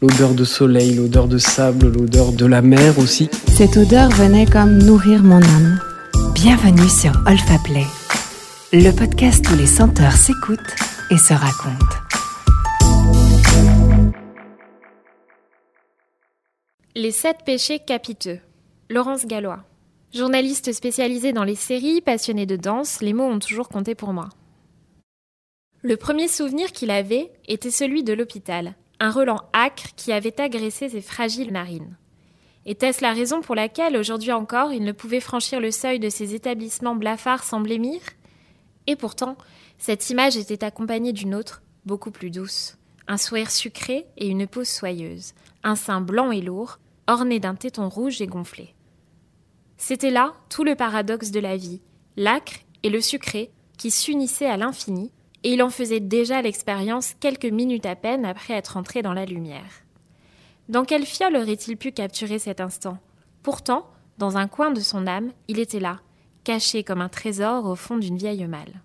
L'odeur de soleil, l'odeur de sable, l'odeur de la mer aussi. Cette odeur venait comme nourrir mon âme. Bienvenue sur Olfa Play, le podcast où les senteurs s'écoutent et se racontent. Les sept péchés capiteux. Laurence Gallois. Journaliste spécialisée dans les séries, passionnée de danse, les mots ont toujours compté pour moi. Le premier souvenir qu'il avait était celui de l'hôpital, un Roland acre qui avait agressé ses fragiles narines. Était-ce la raison pour laquelle, aujourd'hui encore, il ne pouvait franchir le seuil de ces établissements blafards sans blêmir? Et pourtant, cette image était accompagnée d'une autre, beaucoup plus douce. Un sourire sucré et une peau soyeuse, un sein blanc et lourd, orné d'un téton rouge et gonflé. C'était là tout le paradoxe de la vie, l'acre et le sucré qui s'unissaient à l'infini et il en faisait déjà l'expérience quelques minutes à peine après être entré dans la lumière. Dans quelle fiole aurait-il pu capturer cet instant? Pourtant, dans un coin de son âme, il était là, caché comme un trésor au fond d'une vieille malle.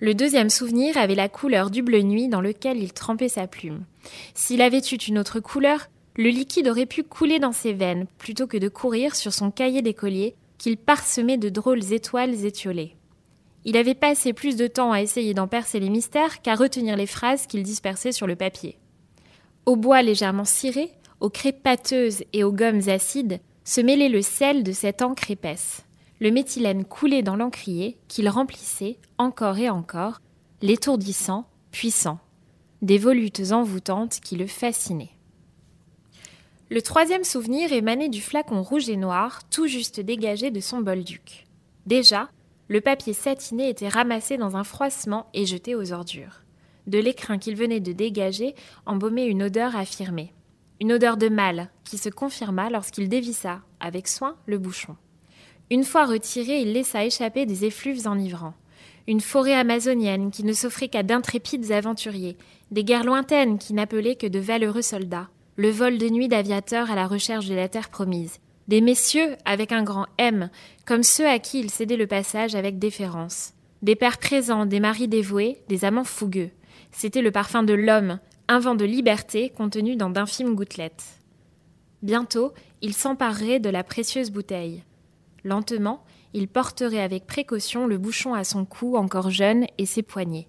Le deuxième souvenir avait la couleur du bleu nuit dans lequel il trempait sa plume. S'il avait eu une autre couleur, le liquide aurait pu couler dans ses veines plutôt que de courir sur son cahier d'écolier qu'il parsemait de drôles étoiles étiolées. Il avait passé plus de temps à essayer d'en percer les mystères qu'à retenir les phrases qu'il dispersait sur le papier. Au bois légèrement ciré, aux crêpes pâteuses et aux gommes acides, se mêlait le sel de cette encre épaisse. Le méthylène coulait dans l'encrier qu'il remplissait encore et encore, l'étourdissant, puissant. Des volutes envoûtantes qui le fascinaient. Le troisième souvenir émanait du flacon rouge et noir, tout juste dégagé de son bolduc. Déjà, le papier satiné était ramassé dans un froissement et jeté aux ordures. De l'écrin qu'il venait de dégager embaumait une odeur affirmée. Une odeur de mal qui se confirma lorsqu'il dévissa, avec soin, le bouchon. Une fois retiré, il laissa échapper des effluves enivrants. Une forêt amazonienne qui ne s'offrait qu'à d'intrépides aventuriers, des guerres lointaines qui n'appelaient que de valeureux soldats, le vol de nuit d'aviateurs à la recherche de la terre promise, des messieurs avec un grand M, comme ceux à qui il cédait le passage avec déférence. Des pères présents, des maris dévoués, des amants fougueux. C'était le parfum de l'homme, un vent de liberté contenu dans d'infimes gouttelettes. Bientôt, il s'emparerait de la précieuse bouteille. Lentement, il porterait avec précaution le bouchon à son cou encore jeune et ses poignets.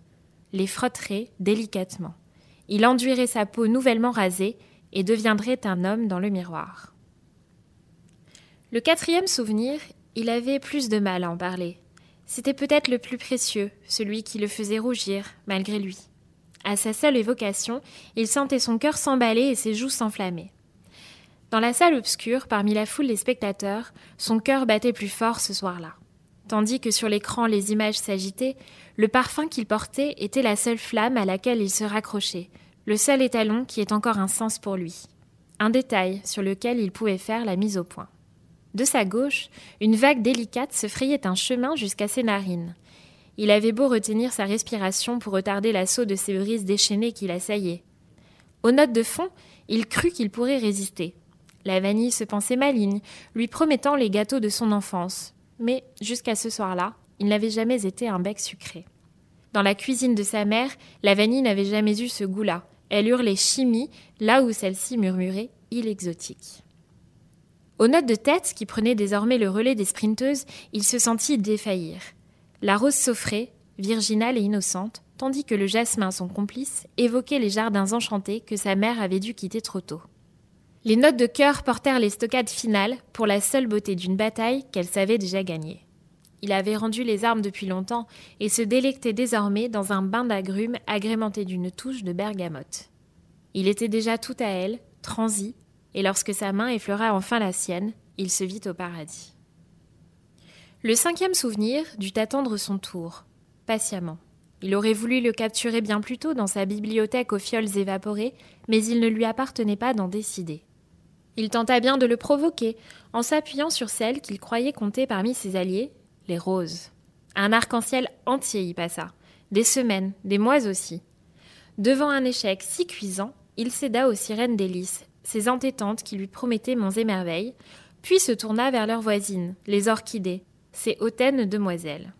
Les frotterait délicatement. Il enduirait sa peau nouvellement rasée et deviendrait un homme dans le miroir. Le quatrième souvenir, il avait plus de mal à en parler. C'était peut-être le plus précieux, celui qui le faisait rougir, malgré lui. À sa seule évocation, il sentait son cœur s'emballer et ses joues s'enflammer. Dans la salle obscure, parmi la foule des spectateurs, son cœur battait plus fort ce soir-là. Tandis que sur l'écran les images s'agitaient, le parfum qu'il portait était la seule flamme à laquelle il se raccrochait, le seul étalon qui ait encore un sens pour lui. Un détail sur lequel il pouvait faire la mise au point. De sa gauche, une vague délicate se frayait un chemin jusqu'à ses narines. Il avait beau retenir sa respiration pour retarder l'assaut de ces brises déchaînées qui l'assaillaient. Aux notes de fond, il crut qu'il pourrait résister. La vanille se pensait maligne, lui promettant les gâteaux de son enfance. Mais, jusqu'à ce soir-là, il n'avait jamais été un bec sucré. Dans la cuisine de sa mère, la vanille n'avait jamais eu ce goût-là. Elle hurlait chimie, là où celle-ci murmurait il exotique. Aux notes de tête, qui prenaient désormais le relais des sprinteuses, il se sentit défaillir. La rose s'offrait, virginale et innocente, tandis que le jasmin, son complice, évoquait les jardins enchantés que sa mère avait dû quitter trop tôt. Les notes de cœur portèrent les stockades finales pour la seule beauté d'une bataille qu'elle savait déjà gagner. Il avait rendu les armes depuis longtemps et se délectait désormais dans un bain d'agrumes agrémenté d'une touche de bergamote. Il était déjà tout à elle, transi, et lorsque sa main effleura enfin la sienne, il se vit au paradis. Le cinquième souvenir dut attendre son tour, patiemment. Il aurait voulu le capturer bien plus tôt dans sa bibliothèque aux fioles évaporées, mais il ne lui appartenait pas d'en décider. Il tenta bien de le provoquer, en s'appuyant sur celle qu'il croyait compter parmi ses alliés, les roses. Un arc-en-ciel entier y passa, des semaines, des mois aussi. Devant un échec si cuisant, il céda aux sirènes délices ses entêtantes qui lui promettaient monts et merveilles, puis se tourna vers leurs voisines, les orchidées, ces hautaines demoiselles.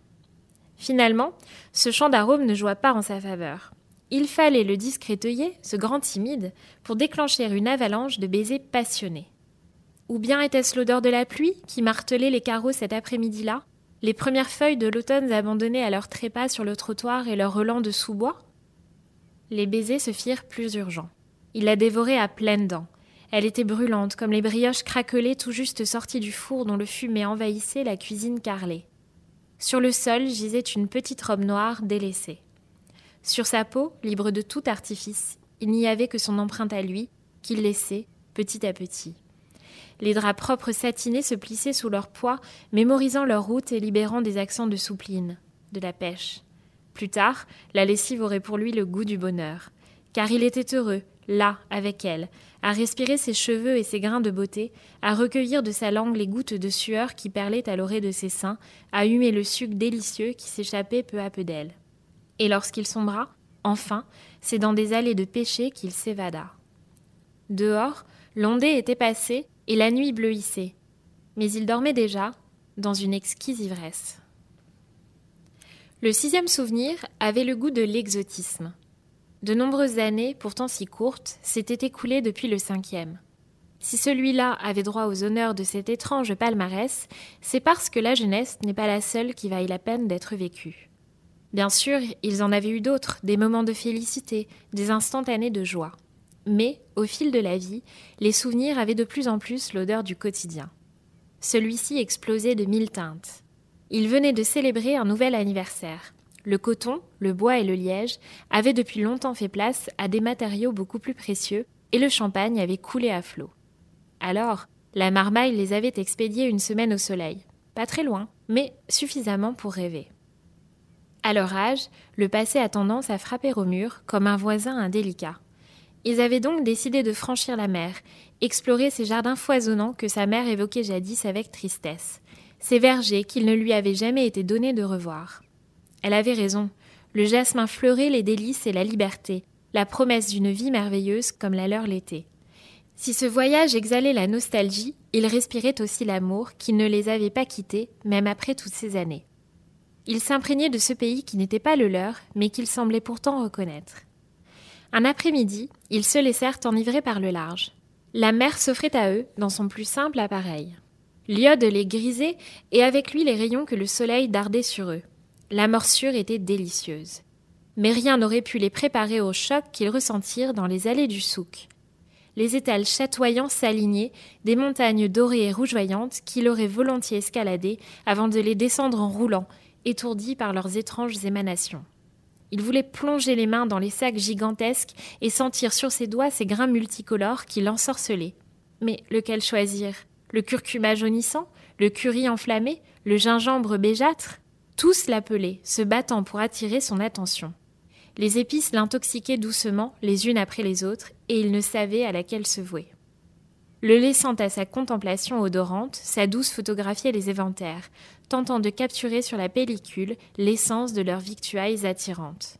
Finalement, ce chant d'arôme ne joua pas en sa faveur. Il fallait le discret ce grand timide, pour déclencher une avalanche de baisers passionnés. Ou bien était-ce l'odeur de la pluie qui martelait les carreaux cet après-midi-là, les premières feuilles de l'automne abandonnées à leur trépas sur le trottoir et leur relents de sous-bois? Les baisers se firent plus urgents. Il la dévorait à pleines dents. Elle était brûlante, comme les brioches craquelées tout juste sorties du four dont le fumet envahissait la cuisine carrelée. Sur le sol gisait une petite robe noire délaissée. Sur sa peau, libre de tout artifice, il n'y avait que son empreinte à lui, qu'il laissait, petit à petit. Les draps propres satinés se plissaient sous leur poids, mémorisant leur route et libérant des accents de soupline, de la pêche. Plus tard, la lessive aurait pour lui le goût du bonheur, car il était heureux, là, avec elle, à respirer ses cheveux et ses grains de beauté, à recueillir de sa langue les gouttes de sueur qui perlaient à l'orée de ses seins, à humer le suc délicieux qui s'échappait peu à peu d'elle. Et lorsqu'il sombra, enfin, c'est dans des allées de péché qu'il s'évada. Dehors, l'ondée était passée et la nuit bleuissait, mais il dormait déjà, dans une exquise ivresse. Le sixième souvenir avait le goût de l'exotisme. De nombreuses années, pourtant si courtes, s'étaient écoulées depuis le cinquième. Si celui-là avait droit aux honneurs de cet étrange palmarès, c'est parce que la jeunesse n'est pas la seule qui vaille la peine d'être vécue. Bien sûr, ils en avaient eu d'autres, des moments de félicité, des instantanés de joie. Mais, au fil de la vie, les souvenirs avaient de plus en plus l'odeur du quotidien. Celui-ci explosait de mille teintes. Il venait de célébrer un nouvel anniversaire. Le coton, le bois et le liège avaient depuis longtemps fait place à des matériaux beaucoup plus précieux, et le champagne avait coulé à flot. Alors, la marmaille les avait expédiés une semaine au soleil. Pas très loin, mais suffisamment pour rêver. À leur âge, le passé a tendance à frapper au mur comme un voisin indélicat. Ils avaient donc décidé de franchir la mer, explorer ces jardins foisonnants que sa mère évoquait jadis avec tristesse, ces vergers qu'il ne lui avait jamais été donné de revoir. Elle avait raison. Le jasmin fleurait les délices et la liberté, la promesse d'une vie merveilleuse comme la leur l'était. Si ce voyage exhalait la nostalgie, il respirait aussi l'amour qui ne les avait pas quittés, même après toutes ces années. Ils s'imprégnaient de ce pays qui n'était pas le leur, mais qu'ils semblaient pourtant reconnaître. Un après-midi, ils se laissèrent enivrer par le large. La mer s'offrait à eux dans son plus simple appareil. L'iode les grisait et avec lui les rayons que le soleil dardait sur eux. La morsure était délicieuse. Mais rien n'aurait pu les préparer au choc qu'ils ressentirent dans les allées du souk. Les étals chatoyants s'alignaient, des montagnes dorées et rougeoyantes qu'il aurait volontiers escaladées avant de les descendre en roulant, étourdis par leurs étranges émanations. Il voulait plonger les mains dans les sacs gigantesques et sentir sur ses doigts ces grains multicolores qui l'ensorcelaient. Mais lequel choisir? Le curcuma jaunissant? Le curry enflammé? Le gingembre béjâtre? Tous l'appelaient, se battant pour attirer son attention. Les épices l'intoxiquaient doucement, les unes après les autres, et il ne savait à laquelle se vouer. Le laissant à sa contemplation odorante, sa douce photographiait les éventaires, tentant de capturer sur la pellicule l'essence de leurs victuailles attirantes.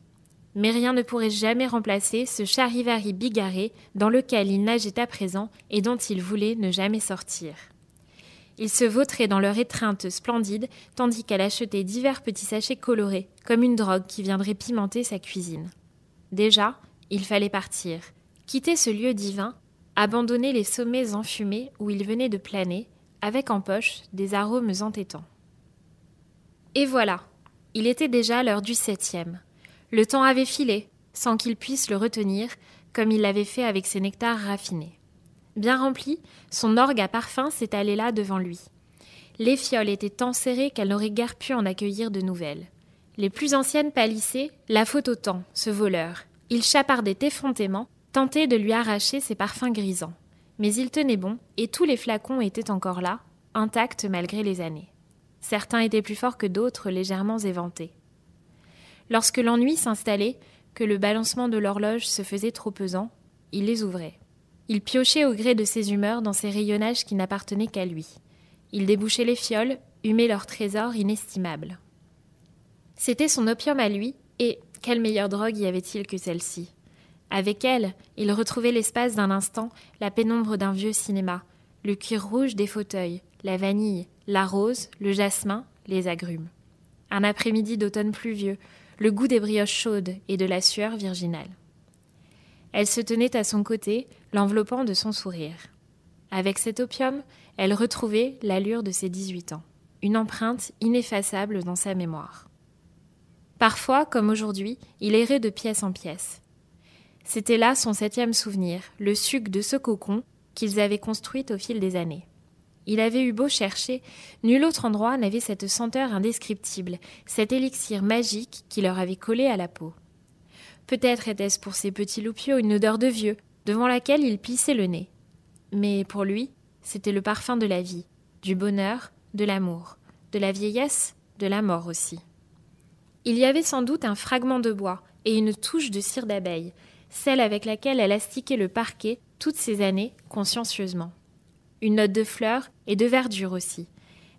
Mais rien ne pourrait jamais remplacer ce charivari bigarré dans lequel il nageait à présent et dont il voulait ne jamais sortir. Ils se vautraient dans leur étreinte splendide, tandis qu'elle achetait divers petits sachets colorés, comme une drogue qui viendrait pimenter sa cuisine. Déjà, il fallait partir, quitter ce lieu divin, abandonner les sommets enfumés où il venait de planer, avec en poche des arômes entêtants. Et voilà, il était déjà l'heure du septième. Le temps avait filé, sans qu'il puisse le retenir, comme il l'avait fait avec ses nectars raffinés. Bien rempli, son orgue à parfum s'étalait là devant lui. Les fioles étaient tant serrées qu'elle n'aurait guère pu en accueillir de nouvelles. Les plus anciennes pâlissaient, la faute au temps, ce voleur. Il chapardait effrontément, tentait de lui arracher ses parfums grisants. Mais il tenait bon, et tous les flacons étaient encore là, intacts malgré les années. Certains étaient plus forts que d'autres, légèrement éventés. Lorsque l'ennui s'installait, que le balancement de l'horloge se faisait trop pesant, il les ouvrait. Il piochait au gré de ses humeurs dans ces rayonnages qui n'appartenaient qu'à lui. Il débouchait les fioles, humait leurs trésors inestimables. C'était son opium à lui, et quelle meilleure drogue y avait-il que celle-ci? Avec elle, il retrouvait l'espace d'un instant la pénombre d'un vieux cinéma, le cuir rouge des fauteuils, la vanille, la rose, le jasmin, les agrumes. Un après-midi d'automne pluvieux, le goût des brioches chaudes et de la sueur virginale. Elle se tenait à son côté, l'enveloppant de son sourire. Avec cet opium, elle retrouvait l'allure de ses 18 ans, une empreinte ineffaçable dans sa mémoire. Parfois, comme aujourd'hui, il errait de pièce en pièce. C'était là son septième souvenir, le suc de ce cocon qu'ils avaient construit au fil des années. Il avait eu beau chercher, nul autre endroit n'avait cette senteur indescriptible, cet élixir magique qui leur avait collé à la peau. Peut-être était-ce pour ces petits loupiaux une odeur de vieux, devant laquelle il plissait le nez. Mais pour lui, c'était le parfum de la vie, du bonheur, de l'amour, de la vieillesse, de la mort aussi. Il y avait sans doute un fragment de bois et une touche de cire d'abeille, celle avec laquelle elle astiquait le parquet toutes ces années consciencieusement. Une note de fleurs et de verdure aussi.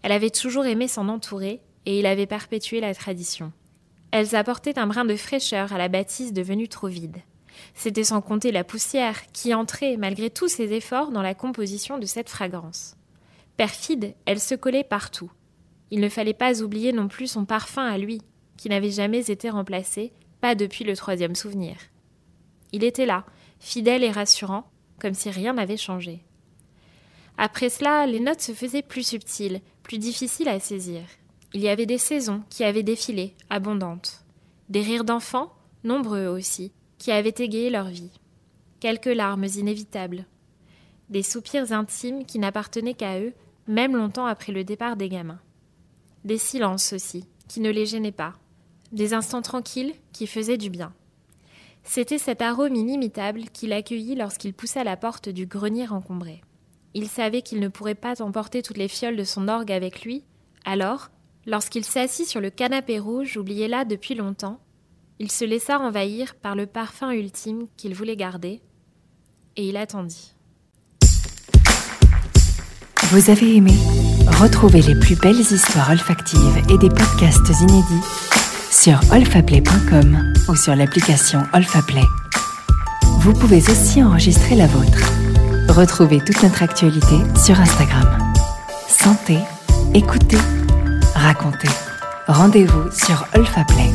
Elle avait toujours aimé s'en entourer et il avait perpétué la tradition. Elles apportaient un brin de fraîcheur à la bâtisse devenue trop vide. C'était sans compter la poussière qui entrait, malgré tous ses efforts, dans la composition de cette fragrance. Perfide, elle se collait partout. Il ne fallait pas oublier non plus son parfum à lui, qui n'avait jamais été remplacé, pas depuis le troisième souvenir. Il était là, fidèle et rassurant, comme si rien n'avait changé. Après cela, les notes se faisaient plus subtiles, plus difficiles à saisir. Il y avait des saisons qui avaient défilé, abondantes. Des rires d'enfants, nombreux aussi, qui avaient égayé leur vie. Quelques larmes inévitables. Des soupirs intimes qui n'appartenaient qu'à eux, même longtemps après le départ des gamins. Des silences aussi, qui ne les gênaient pas. Des instants tranquilles qui faisaient du bien. C'était cet arôme inimitable qu'il accueillit lorsqu'il poussa la porte du grenier encombré. Il savait qu'il ne pourrait pas emporter toutes les fioles de son orgue avec lui, alors, lorsqu'il s'assit sur le canapé rouge oublié là depuis longtemps, il se laissa envahir par le parfum ultime qu'il voulait garder, et il attendit. Vous avez aimé Retrouvez les plus belles histoires olfactives et des podcasts inédits sur olfaplay.com ou sur l'application Olfaplay. Vous pouvez aussi enregistrer la vôtre. Retrouvez toute notre actualité sur Instagram. Sentez, écoutez, racontez. Rendez-vous sur Olfaplay.